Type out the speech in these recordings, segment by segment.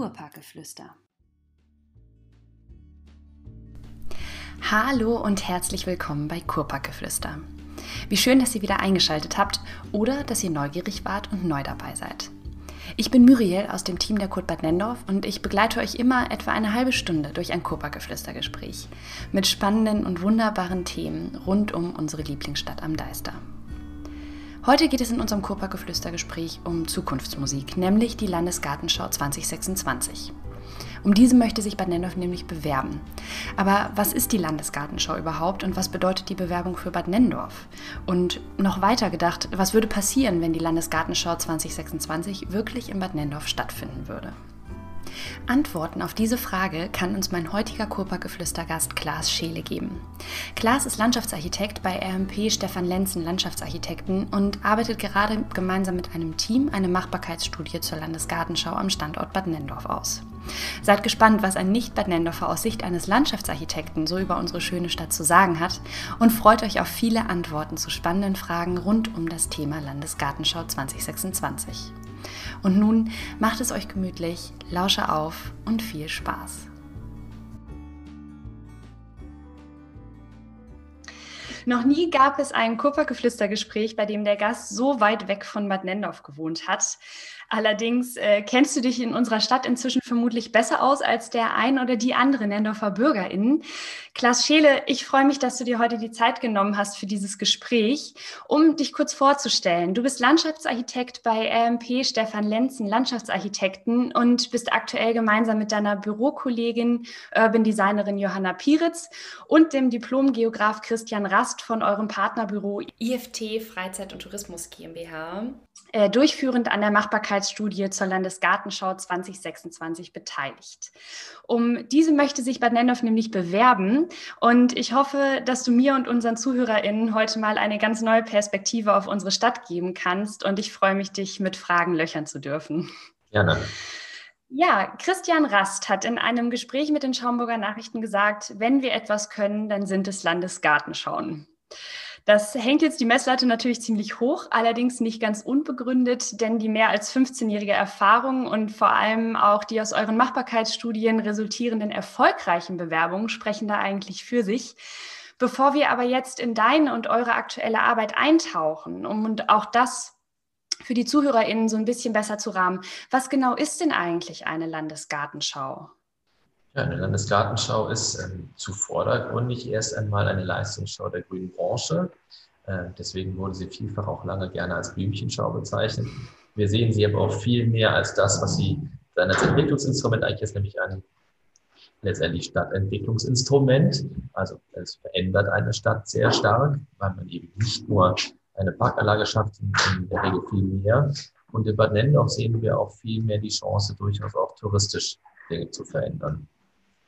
Kurparkgeflüster. Hallo und herzlich willkommen bei Kurparkgeflüster. Wie schön, dass ihr wieder eingeschaltet habt oder dass ihr neugierig wart und neu dabei seid. Ich bin Muriel aus dem Team der Bad Nendorf und ich begleite euch immer etwa eine halbe Stunde durch ein Kurparkgeflüstergespräch mit spannenden und wunderbaren Themen rund um unsere Lieblingsstadt am Deister. Heute geht es in unserem Kurparkgeflüstergespräch um Zukunftsmusik, nämlich die Landesgartenschau 2026. Um diese möchte sich Bad Nendorf nämlich bewerben. Aber was ist die Landesgartenschau überhaupt und was bedeutet die Bewerbung für Bad Nendorf? Und noch weiter gedacht, was würde passieren, wenn die Landesgartenschau 2026 wirklich in Bad Nendorf stattfinden würde? Antworten auf diese Frage kann uns mein heutiger Kurparkgeflüstergast Klaas Scheele geben. Klaas ist Landschaftsarchitekt bei RMP Stefan Lenzen Landschaftsarchitekten und arbeitet gerade gemeinsam mit einem Team eine Machbarkeitsstudie zur Landesgartenschau am Standort Bad Nendorf aus. Seid gespannt, was ein Nicht-Bad Nendorfer aus Sicht eines Landschaftsarchitekten so über unsere schöne Stadt zu sagen hat und freut euch auf viele Antworten zu spannenden Fragen rund um das Thema Landesgartenschau 2026. Und nun macht es euch gemütlich, lausche auf und viel Spaß. Noch nie gab es ein Kupfergeflüstergespräch, bei dem der Gast so weit weg von Bad Nendorf gewohnt hat. Allerdings äh, kennst du dich in unserer Stadt inzwischen vermutlich besser aus als der ein oder die andere Nendorfer BürgerInnen. Klaas Scheele, ich freue mich, dass du dir heute die Zeit genommen hast für dieses Gespräch, um dich kurz vorzustellen. Du bist Landschaftsarchitekt bei RMP Stefan Lenzen Landschaftsarchitekten und bist aktuell gemeinsam mit deiner Bürokollegin Urban Designerin Johanna Piritz und dem Diplom-Geograf Christian Rast von eurem Partnerbüro IFT Freizeit und Tourismus GmbH durchführend an der Machbarkeitsstudie zur Landesgartenschau 2026 beteiligt. Um diese möchte sich Bad Nendorf nämlich bewerben und ich hoffe, dass du mir und unseren ZuhörerInnen heute mal eine ganz neue Perspektive auf unsere Stadt geben kannst und ich freue mich, dich mit Fragen löchern zu dürfen. Gerne. Ja, Christian Rast hat in einem Gespräch mit den Schaumburger Nachrichten gesagt, wenn wir etwas können, dann sind es Landesgartenschauen. Das hängt jetzt die Messlatte natürlich ziemlich hoch, allerdings nicht ganz unbegründet, denn die mehr als 15-jährige Erfahrung und vor allem auch die aus euren Machbarkeitsstudien resultierenden erfolgreichen Bewerbungen sprechen da eigentlich für sich. Bevor wir aber jetzt in deine und eure aktuelle Arbeit eintauchen, um auch das für die ZuhörerInnen so ein bisschen besser zu rahmen, was genau ist denn eigentlich eine Landesgartenschau? Ja, eine Landesgartenschau ist ähm, zu vordergründig erst einmal eine Leistungsschau der grünen Branche. Äh, deswegen wurde sie vielfach auch lange gerne als Blümchenschau bezeichnet. Wir sehen sie aber auch viel mehr als das, was sie sein als Entwicklungsinstrument eigentlich ist, nämlich ein letztendlich Stadtentwicklungsinstrument. Also es verändert eine Stadt sehr stark, weil man eben nicht nur eine Parkanlage schafft, in der Regel viel mehr. Und in Bad Nendorf sehen wir auch viel mehr die Chance, durchaus auch touristisch Dinge zu verändern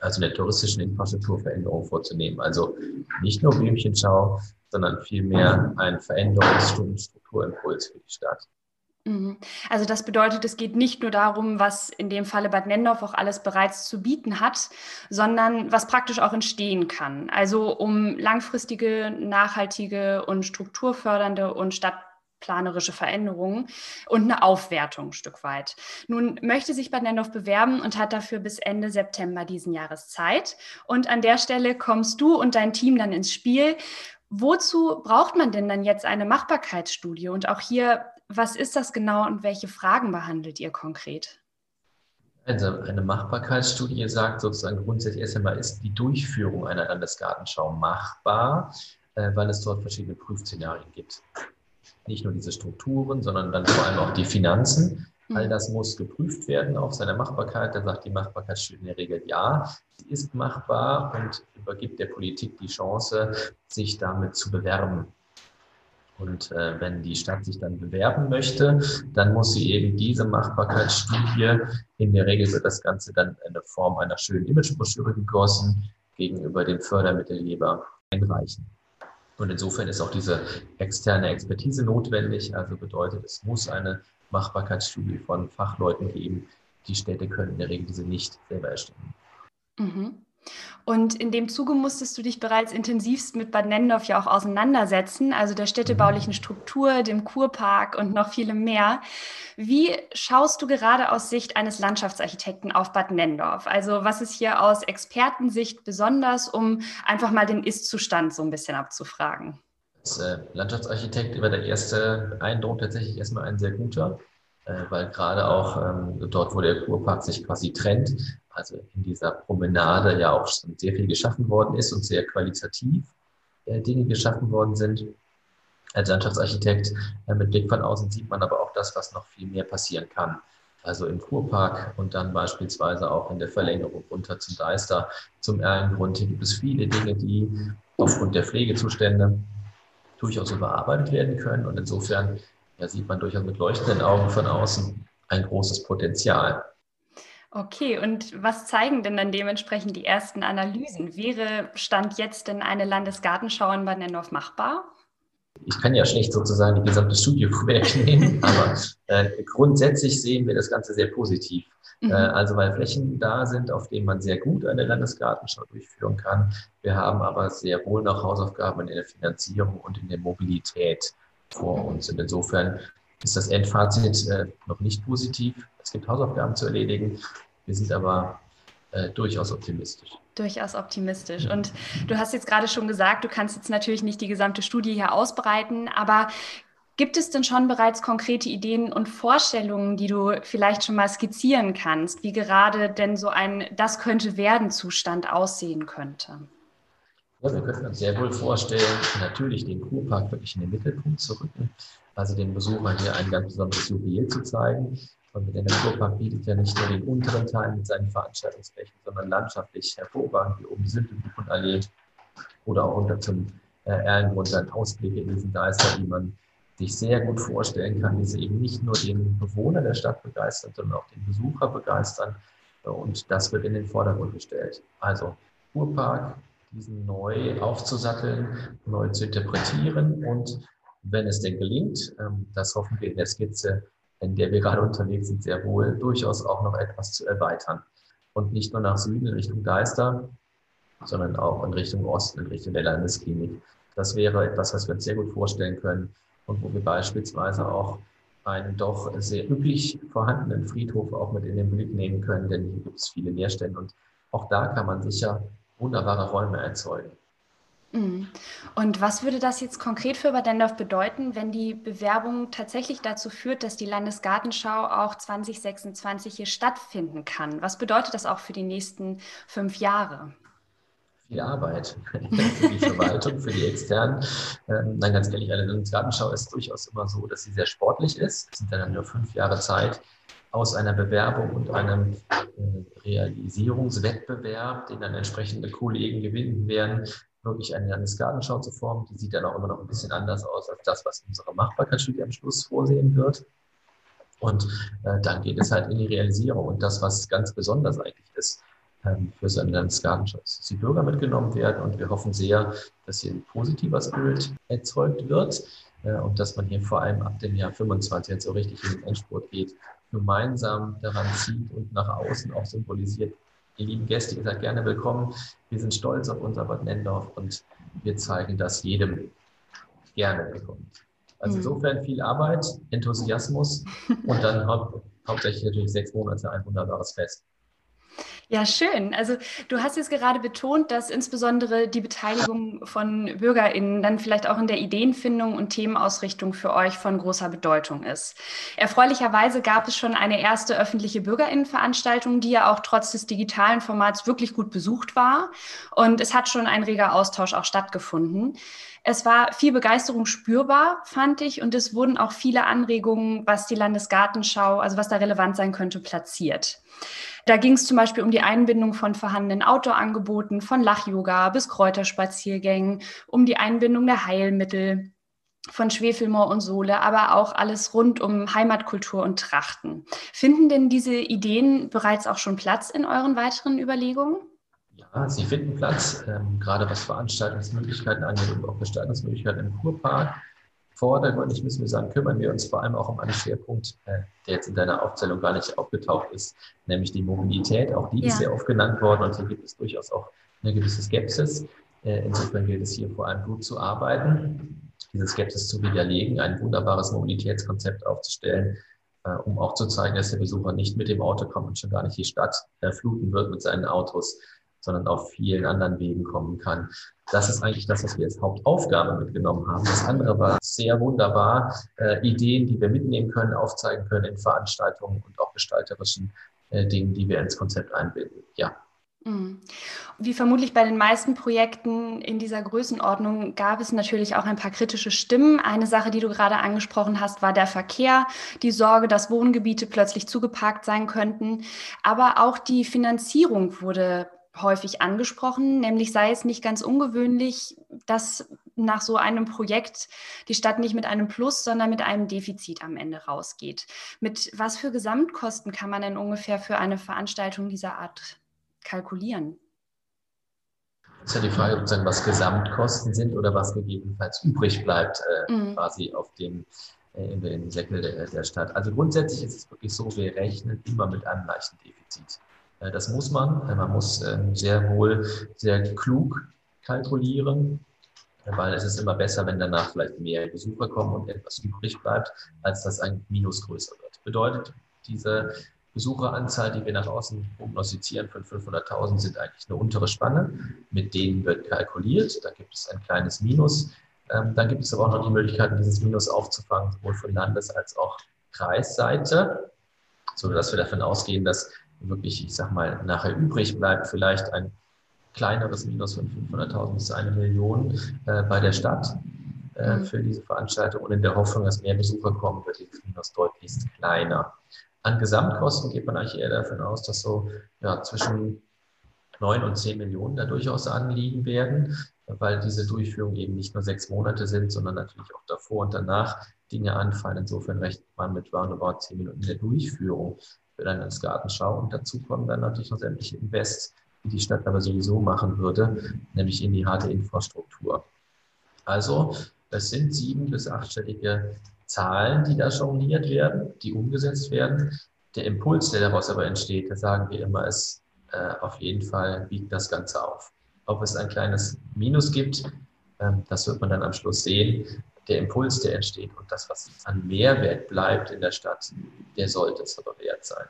also eine touristischen Infrastrukturveränderung vorzunehmen. Also nicht nur Blümchenschau, sondern vielmehr ein Veränderungsstrukturimpuls für die Stadt. Mhm. Also das bedeutet, es geht nicht nur darum, was in dem Falle Bad Nendorf auch alles bereits zu bieten hat, sondern was praktisch auch entstehen kann. Also um langfristige, nachhaltige und strukturfördernde und stadt planerische Veränderungen und eine Aufwertung ein Stück weit. Nun möchte sich Bad Nendorf bewerben und hat dafür bis Ende September diesen Jahres Zeit. Und an der Stelle kommst du und dein Team dann ins Spiel. Wozu braucht man denn dann jetzt eine Machbarkeitsstudie? Und auch hier, was ist das genau und welche Fragen behandelt ihr konkret? Also eine Machbarkeitsstudie sagt sozusagen grundsätzlich erst einmal, ist die Durchführung einer Landesgartenschau machbar, äh, weil es dort verschiedene Prüfszenarien gibt nicht nur diese Strukturen, sondern dann vor allem auch die Finanzen. All mhm. das muss geprüft werden auf seine Machbarkeit. Da sagt die Machbarkeitsstudie in der Regel ja, sie ist machbar und übergibt der Politik die Chance, sich damit zu bewerben. Und äh, wenn die Stadt sich dann bewerben möchte, dann muss sie eben diese Machbarkeitsstudie, in der Regel wird das Ganze dann in der Form einer schönen Imagebroschüre gegossen, gegenüber dem Fördermittelgeber einreichen. Und insofern ist auch diese externe Expertise notwendig. Also bedeutet, es muss eine Machbarkeitsstudie von Fachleuten geben. Die Städte können in der Regel diese nicht selber erstellen. Mhm. Und in dem Zuge musstest du dich bereits intensivst mit Bad Nennendorf ja auch auseinandersetzen, also der städtebaulichen mhm. Struktur, dem Kurpark und noch vielem mehr. Wie schaust du gerade aus Sicht eines Landschaftsarchitekten auf Bad Nennendorf? Also was ist hier aus Expertensicht besonders, um einfach mal den Ist-Zustand so ein bisschen abzufragen? Als äh, Landschaftsarchitekt war der erste Eindruck tatsächlich erstmal ein sehr guter, äh, weil gerade auch ähm, dort, wo der Kurpark sich quasi trennt, also in dieser Promenade ja auch schon sehr viel geschaffen worden ist und sehr qualitativ äh, Dinge geschaffen worden sind. Als Landschaftsarchitekt äh, mit Blick von außen sieht man aber auch das, was noch viel mehr passieren kann. Also im Kurpark und dann beispielsweise auch in der Verlängerung runter zum Deister, zum Erlengrund. Hier gibt es viele Dinge, die aufgrund der Pflegezustände durchaus überarbeitet werden können. Und insofern ja, sieht man durchaus mit leuchtenden Augen von außen ein großes Potenzial. Okay, und was zeigen denn dann dementsprechend die ersten Analysen? Wäre Stand jetzt denn eine Landesgartenschau in Bad Nennendorf machbar? Ich kann ja schlecht sozusagen die gesamte Studie vorwegnehmen, aber äh, grundsätzlich sehen wir das Ganze sehr positiv. Mhm. Äh, also weil Flächen da sind, auf denen man sehr gut eine Landesgartenschau durchführen kann. Wir haben aber sehr wohl noch Hausaufgaben in der Finanzierung und in der Mobilität vor uns. Und insofern ist das Endfazit äh, noch nicht positiv. Es gibt Hausaufgaben zu erledigen. Wir sind aber äh, durchaus optimistisch. Durchaus optimistisch. Und du hast jetzt gerade schon gesagt, du kannst jetzt natürlich nicht die gesamte Studie hier ausbreiten, aber Gibt es denn schon bereits konkrete Ideen und Vorstellungen, die du vielleicht schon mal skizzieren kannst, wie gerade denn so ein Das könnte werden Zustand aussehen könnte? Ja, wir könnten uns sehr wohl vorstellen, natürlich den Kurpark wirklich in den Mittelpunkt zu rücken, also den Besuchern hier ein ganz besonderes Juwel zu zeigen. Und der Naturpark bietet ja nicht nur den unteren Teil mit seinen Veranstaltungsflächen, sondern landschaftlich hervorragend, wie oben die Sündenbuchenallee oder auch unter zum äh, Erlengrund dann Ausblicke in diesen Deister, die man sich sehr gut vorstellen kann, die sie eben nicht nur den Bewohner der Stadt begeistern, sondern auch den Besucher begeistern. Und das wird in den Vordergrund gestellt. Also Kurpark, diesen neu aufzusatteln, neu zu interpretieren und wenn es denn gelingt, ähm, das hoffen wir in der Skizze, in der wir gerade unterwegs sind, sehr wohl durchaus auch noch etwas zu erweitern. Und nicht nur nach Süden in Richtung Deister, sondern auch in Richtung Osten, in Richtung der Landesklinik. Das wäre etwas, was wir uns sehr gut vorstellen können und wo wir beispielsweise auch einen doch sehr üblich vorhandenen Friedhof auch mit in den Blick nehmen können, denn hier gibt es viele Leerstände und auch da kann man sicher wunderbare Räume erzeugen. Mhm. Und was würde das jetzt konkret für Bad Dendorf bedeuten, wenn die Bewerbung tatsächlich dazu führt, dass die Landesgartenschau auch 2026 hier stattfinden kann? Was bedeutet das auch für die nächsten fünf Jahre? Viel Arbeit für die Verwaltung, für die Externen. Ähm, nein, ganz ehrlich, eine Landesgartenschau ist durchaus immer so, dass sie sehr sportlich ist. Es sind dann nur fünf Jahre Zeit, aus einer Bewerbung und einem äh, Realisierungswettbewerb, den dann entsprechende Kollegen gewinnen werden, wirklich eine Landesgartenschau zu formen. Die sieht dann auch immer noch ein bisschen anders aus als das, was unsere Machbarkeitsstudie am Schluss vorsehen wird. Und äh, dann geht es halt in die Realisierung. Und das, was ganz besonders eigentlich ist ähm, für so eine Landesgartenschau, ist, dass die Bürger mitgenommen werden. Und wir hoffen sehr, dass hier ein positives Bild erzeugt wird äh, und dass man hier vor allem ab dem Jahr 25 jetzt so richtig in den Endspurt geht, gemeinsam daran zieht und nach außen auch symbolisiert, Ihr lieben Gäste, ihr seid gerne willkommen. Wir sind stolz auf unser Bad Nendorf und wir zeigen das jedem gerne willkommen. Also mhm. insofern viel Arbeit, Enthusiasmus und dann hau hauptsächlich natürlich sechs Monate ein wunderbares Fest. Ja, schön. Also du hast jetzt gerade betont, dass insbesondere die Beteiligung von Bürgerinnen dann vielleicht auch in der Ideenfindung und Themenausrichtung für euch von großer Bedeutung ist. Erfreulicherweise gab es schon eine erste öffentliche Bürgerinnenveranstaltung, die ja auch trotz des digitalen Formats wirklich gut besucht war. Und es hat schon ein reger Austausch auch stattgefunden. Es war viel Begeisterung spürbar, fand ich, und es wurden auch viele Anregungen, was die Landesgartenschau, also was da relevant sein könnte, platziert. Da ging es zum Beispiel um die Einbindung von vorhandenen Outdoor-Angeboten, von Lach-Yoga bis Kräuterspaziergängen, um die Einbindung der Heilmittel, von Schwefelmoor und Sohle, aber auch alles rund um Heimatkultur und Trachten. Finden denn diese Ideen bereits auch schon Platz in euren weiteren Überlegungen? Ja, sie finden Platz, ähm, gerade was Veranstaltungsmöglichkeiten angeht und auch Gestaltungsmöglichkeiten im Kurpark. Vordergründig müssen wir sagen, kümmern wir uns vor allem auch um einen Schwerpunkt, äh, der jetzt in deiner Aufzählung gar nicht aufgetaucht ist, nämlich die Mobilität. Auch die ja. ist sehr oft genannt worden und hier gibt es durchaus auch eine gewisse Skepsis. Äh, insofern gilt es hier vor allem gut zu arbeiten, diese Skepsis zu widerlegen, ein wunderbares Mobilitätskonzept aufzustellen, äh, um auch zu zeigen, dass der Besucher nicht mit dem Auto kommt und schon gar nicht die Stadt fluten wird mit seinen Autos, sondern auf vielen anderen Wegen kommen kann. Das ist eigentlich das, was wir als Hauptaufgabe mitgenommen haben. Das andere war sehr wunderbar, äh, Ideen, die wir mitnehmen können, aufzeigen können in Veranstaltungen und auch gestalterischen äh, Dingen, die wir ins Konzept einbinden. Ja. Mhm. Wie vermutlich bei den meisten Projekten in dieser Größenordnung gab es natürlich auch ein paar kritische Stimmen. Eine Sache, die du gerade angesprochen hast, war der Verkehr, die Sorge, dass Wohngebiete plötzlich zugeparkt sein könnten. Aber auch die Finanzierung wurde häufig angesprochen, nämlich sei es nicht ganz ungewöhnlich, dass nach so einem Projekt die Stadt nicht mit einem Plus, sondern mit einem Defizit am Ende rausgeht. Mit was für Gesamtkosten kann man denn ungefähr für eine Veranstaltung dieser Art kalkulieren? Das ist ja die Frage, was Gesamtkosten sind oder was gegebenenfalls übrig bleibt, äh, mhm. quasi auf dem äh, in den Säckel der, der Stadt. Also grundsätzlich ist es wirklich so, wir rechnen immer mit einem leichten Defizit. Äh, das muss man. Man muss ähm, sehr wohl sehr klug kalkulieren, weil es ist immer besser, wenn danach vielleicht mehr Besucher kommen und etwas übrig bleibt, als dass ein Minus größer wird. Bedeutet, diese Besucheranzahl, die wir nach außen prognostizieren von 500.000, sind eigentlich eine untere Spanne. Mit denen wird kalkuliert. Da gibt es ein kleines Minus. Ähm, dann gibt es aber auch noch die Möglichkeit, dieses Minus aufzufangen, sowohl von Landes- als auch Kreisseite, sodass wir davon ausgehen, dass wirklich, ich sag mal, nachher übrig bleibt, vielleicht ein kleineres Minus von 500.000 bis eine Million äh, bei der Stadt äh, mhm. für diese Veranstaltung und in der Hoffnung, dass mehr Besucher kommen, wird dieses Minus deutlichst kleiner. An Gesamtkosten geht man eigentlich eher davon aus, dass so ja, zwischen 9 und 10 Millionen da durchaus anliegen werden, weil diese Durchführung eben nicht nur sechs Monate sind, sondern natürlich auch davor und danach Dinge anfallen. Insofern rechnet man mit roundabout 10 Minuten der Durchführung für dann ins Gartenschau. Und dazu kommen dann natürlich noch sämtliche Invests, die die Stadt aber sowieso machen würde, nämlich in die harte Infrastruktur. Also es sind sieben- bis achtstellige Zahlen, die da jongliert werden, die umgesetzt werden. Der Impuls, der daraus aber entsteht, da sagen wir immer, ist äh, auf jeden Fall wiegt das Ganze auf. Ob es ein kleines Minus gibt, ähm, das wird man dann am Schluss sehen der Impuls, der entsteht und das, was an Mehrwert bleibt in der Stadt, der sollte es aber wert sein.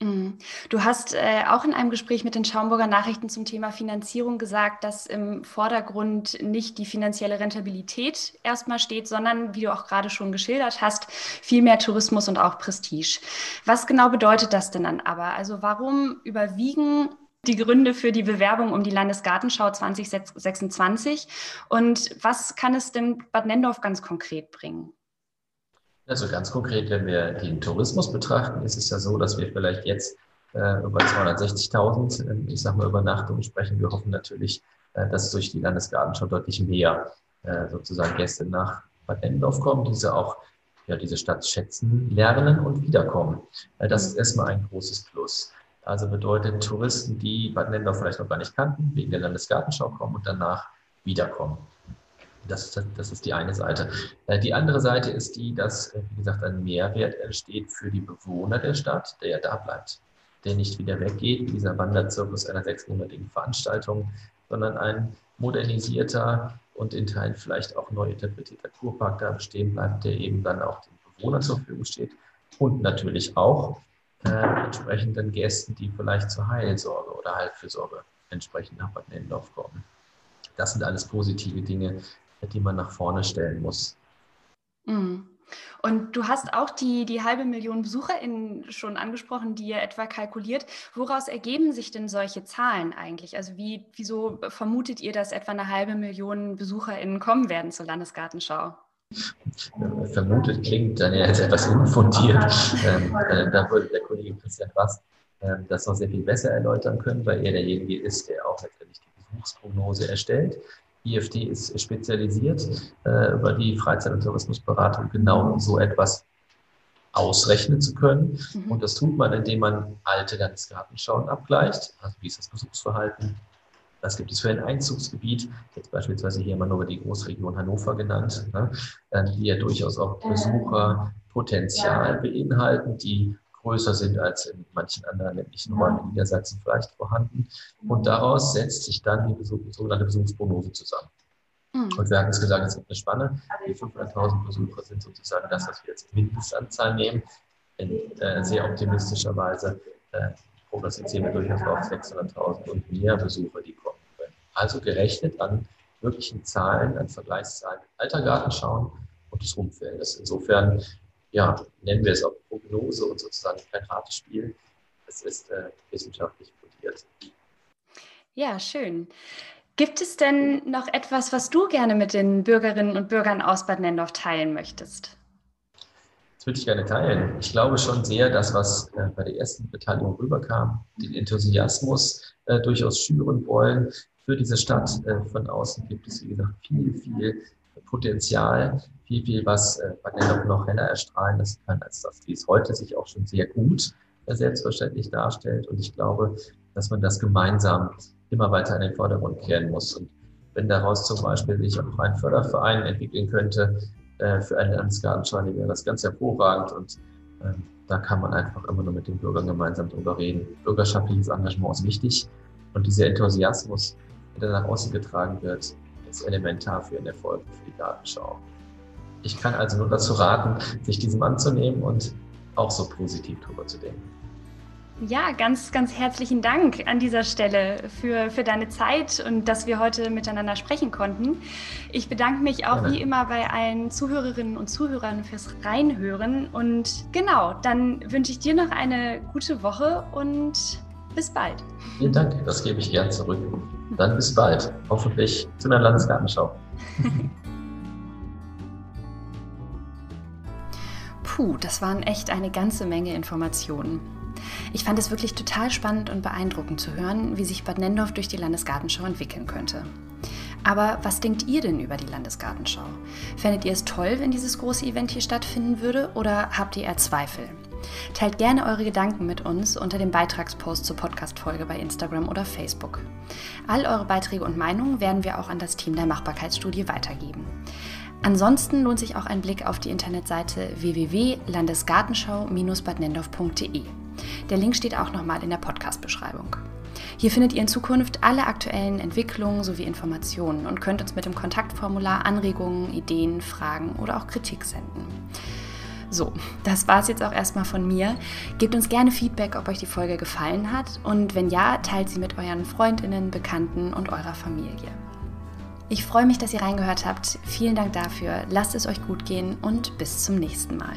Mhm. Du hast äh, auch in einem Gespräch mit den Schaumburger Nachrichten zum Thema Finanzierung gesagt, dass im Vordergrund nicht die finanzielle Rentabilität erstmal steht, sondern, wie du auch gerade schon geschildert hast, viel mehr Tourismus und auch Prestige. Was genau bedeutet das denn dann aber? Also warum überwiegen die Gründe für die Bewerbung um die Landesgartenschau 2026 und was kann es denn Bad Nendorf ganz konkret bringen? Also ganz konkret, wenn wir den Tourismus betrachten, ist es ja so, dass wir vielleicht jetzt äh, über 260.000, äh, ich sage mal, Übernachtungen sprechen. Wir hoffen natürlich, äh, dass durch die Landesgartenschau deutlich mehr äh, sozusagen Gäste nach Bad Nendorf kommen, diese auch ja, diese Stadt schätzen, lernen und wiederkommen. Äh, das ist erstmal ein großes Plus. Also bedeutet Touristen, die Bad Nendorf vielleicht noch gar nicht kannten, wegen der Landesgartenschau kommen und danach wiederkommen. Das ist, das ist die eine Seite. Äh, die andere Seite ist die, dass, äh, wie gesagt, ein Mehrwert entsteht für die Bewohner der Stadt, der ja da bleibt, der nicht wieder weggeht, dieser Wanderzirkus einer sechsmonatigen Veranstaltung, sondern ein modernisierter und in Teilen vielleicht auch neu interpretierter Kurpark da bestehen bleibt, der eben dann auch den Bewohnern zur Verfügung steht und natürlich auch äh, entsprechenden Gästen, die vielleicht zur Heilsorge oder Heilfürsorge entsprechend nach Bad Nendorf kommen. Das sind alles positive Dinge, die man nach vorne stellen muss. Mhm. Und du hast auch die, die halbe Million BesucherInnen schon angesprochen, die ihr etwa kalkuliert. Woraus ergeben sich denn solche Zahlen eigentlich? Also wie, wieso vermutet ihr, dass etwa eine halbe Million BesucherInnen kommen werden zur Landesgartenschau? Vermutet klingt dann ja jetzt etwas unfundiert. Ähm, äh, da würde der Kollege Christian Rast äh, das noch sehr viel besser erläutern können, weil er derjenige ist, der auch letztendlich die Besuchsprognose erstellt. IFD ist spezialisiert äh, über die Freizeit- und Tourismusberatung genau so etwas ausrechnen zu können. Mhm. Und das tut man, indem man alte Landesgartenschauen abgleicht. Also wie ist das Besuchsverhalten? Was gibt es für ein Einzugsgebiet? Jetzt beispielsweise hier mal nur die Großregion Hannover genannt, ne, die ja durchaus auch Besucherpotenzial beinhalten, die größer sind als in manchen anderen ländlichen Räumen in Niedersachsen vielleicht vorhanden. Und daraus setzt sich dann die Besuch, sogenannte Besuchsprognose zusammen. Mhm. Und wir hatten es gesagt, es gibt eine Spanne. Die 500.000 Besucher sind sozusagen das, was wir jetzt Mindestanzahl nehmen. In äh, sehr optimistischer Weise äh, prognostizieren wir durchaus auf 600.000 und mehr Besucher, die kommen. Also gerechnet an wirklichen Zahlen, an Vergleichszahlen Alter Gartenschauen und des Umfeldes. Insofern ja, nennen wir es auch Prognose und sozusagen kein Ratespiel. Es ist äh, wissenschaftlich fundiert. Ja, schön. Gibt es denn noch etwas, was du gerne mit den Bürgerinnen und Bürgern aus Bad Nendorf teilen möchtest? Das würde ich gerne teilen. Ich glaube schon sehr, dass was äh, bei der ersten Beteiligung rüberkam, den Enthusiasmus äh, durchaus schüren wollen für diese Stadt. Äh, von außen gibt es, wie gesagt, viel, viel Potenzial, viel, viel, was äh, Bad Nendorf noch heller erstrahlen lassen kann, als das, wie es heute sich auch schon sehr gut äh, selbstverständlich darstellt. Und ich glaube, dass man das gemeinsam immer weiter in den Vordergrund kehren muss. Und wenn daraus zum Beispiel sich auch ein Förderverein entwickeln könnte für eine Landesgartenscheune, wäre das ganz hervorragend. Und äh, da kann man einfach immer nur mit den Bürgern gemeinsam drüber reden. Bürgerschaftliches Engagement ist wichtig. Und dieser Enthusiasmus, der nach außen getragen wird, ist elementar für den Erfolg für die Gartenschau. Ich kann also nur dazu raten, sich diesem anzunehmen und auch so positiv drüber zu denken. Ja, ganz, ganz herzlichen Dank an dieser Stelle für, für deine Zeit und dass wir heute miteinander sprechen konnten. Ich bedanke mich auch Gerne. wie immer bei allen Zuhörerinnen und Zuhörern fürs Reinhören. Und genau, dann wünsche ich dir noch eine gute Woche und bis bald. Vielen Dank, das gebe ich gern zurück. Dann bis bald, hoffentlich zu einer Landesgartenschau. Puh, das waren echt eine ganze Menge Informationen. Ich fand es wirklich total spannend und beeindruckend zu hören, wie sich Bad Nendorf durch die Landesgartenschau entwickeln könnte. Aber was denkt ihr denn über die Landesgartenschau? Fändet ihr es toll, wenn dieses große Event hier stattfinden würde oder habt ihr eher Zweifel? Teilt gerne eure Gedanken mit uns unter dem Beitragspost zur Podcast-Folge bei Instagram oder Facebook. All eure Beiträge und Meinungen werden wir auch an das Team der Machbarkeitsstudie weitergeben. Ansonsten lohnt sich auch ein Blick auf die Internetseite www.landesgartenschau-badnendorf.de. Der Link steht auch nochmal in der Podcast-Beschreibung. Hier findet ihr in Zukunft alle aktuellen Entwicklungen sowie Informationen und könnt uns mit dem Kontaktformular Anregungen, Ideen, Fragen oder auch Kritik senden. So, das war es jetzt auch erstmal von mir. Gebt uns gerne Feedback, ob euch die Folge gefallen hat und wenn ja, teilt sie mit euren Freundinnen, Bekannten und eurer Familie. Ich freue mich, dass ihr reingehört habt. Vielen Dank dafür. Lasst es euch gut gehen und bis zum nächsten Mal.